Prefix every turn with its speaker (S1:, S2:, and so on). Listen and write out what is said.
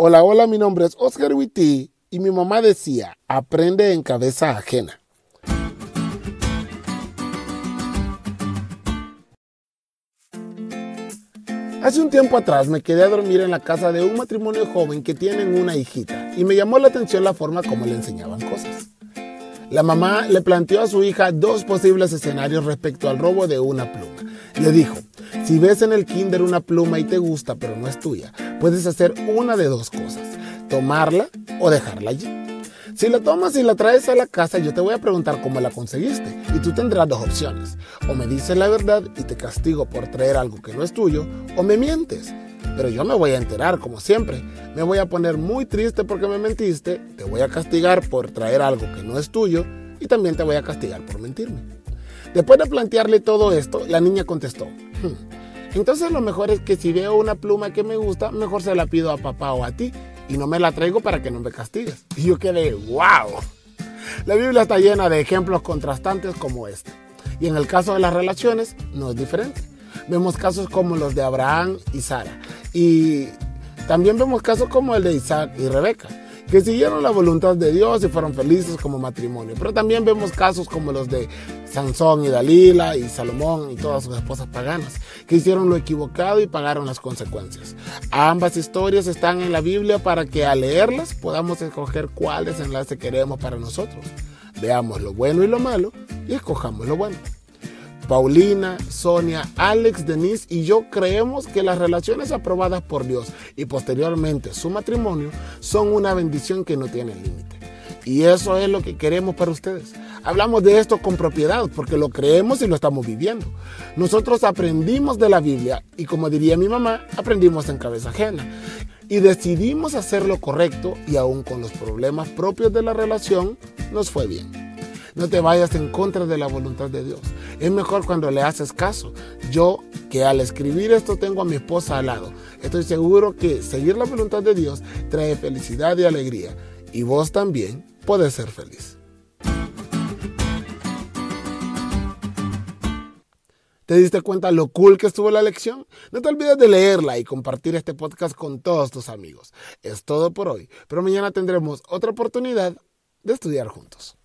S1: Hola, hola, mi nombre es Oscar Witty y mi mamá decía, aprende en cabeza ajena. Hace un tiempo atrás me quedé a dormir en la casa de un matrimonio joven que tienen una hijita y me llamó la atención la forma como le enseñaban cosas. La mamá le planteó a su hija dos posibles escenarios respecto al robo de una pluma. Le dijo, si ves en el kinder una pluma y te gusta pero no es tuya, puedes hacer una de dos cosas, tomarla o dejarla allí. Si la tomas y la traes a la casa, yo te voy a preguntar cómo la conseguiste y tú tendrás dos opciones. O me dices la verdad y te castigo por traer algo que no es tuyo, o me mientes. Pero yo me voy a enterar, como siempre. Me voy a poner muy triste porque me mentiste, te voy a castigar por traer algo que no es tuyo y también te voy a castigar por mentirme. Después de plantearle todo esto, la niña contestó, hmm, entonces lo mejor es que si veo una pluma que me gusta, mejor se la pido a papá o a ti y no me la traigo para que no me castigues. Y yo quedé, wow. La Biblia está llena de ejemplos contrastantes como este. Y en el caso de las relaciones no es diferente. Vemos casos como los de Abraham y Sara. Y también vemos casos como el de Isaac y Rebeca que siguieron la voluntad de Dios y fueron felices como matrimonio. Pero también vemos casos como los de Sansón y Dalila y Salomón y todas sus esposas paganas, que hicieron lo equivocado y pagaron las consecuencias. Ambas historias están en la Biblia para que al leerlas podamos escoger cuál desenlace queremos para nosotros. Veamos lo bueno y lo malo y escojamos lo bueno. Paulina, Sonia, Alex, Denise y yo creemos que las relaciones aprobadas por Dios y posteriormente su matrimonio son una bendición que no tiene límite. Y eso es lo que queremos para ustedes. Hablamos de esto con propiedad porque lo creemos y lo estamos viviendo. Nosotros aprendimos de la Biblia y como diría mi mamá, aprendimos en cabeza ajena. Y decidimos hacer lo correcto y aún con los problemas propios de la relación, nos fue bien. No te vayas en contra de la voluntad de Dios. Es mejor cuando le haces caso. Yo, que al escribir esto tengo a mi esposa al lado, estoy seguro que seguir la voluntad de Dios trae felicidad y alegría. Y vos también puedes ser feliz. ¿Te diste cuenta lo cool que estuvo la lección? No te olvides de leerla y compartir este podcast con todos tus amigos. Es todo por hoy, pero mañana tendremos otra oportunidad de estudiar juntos.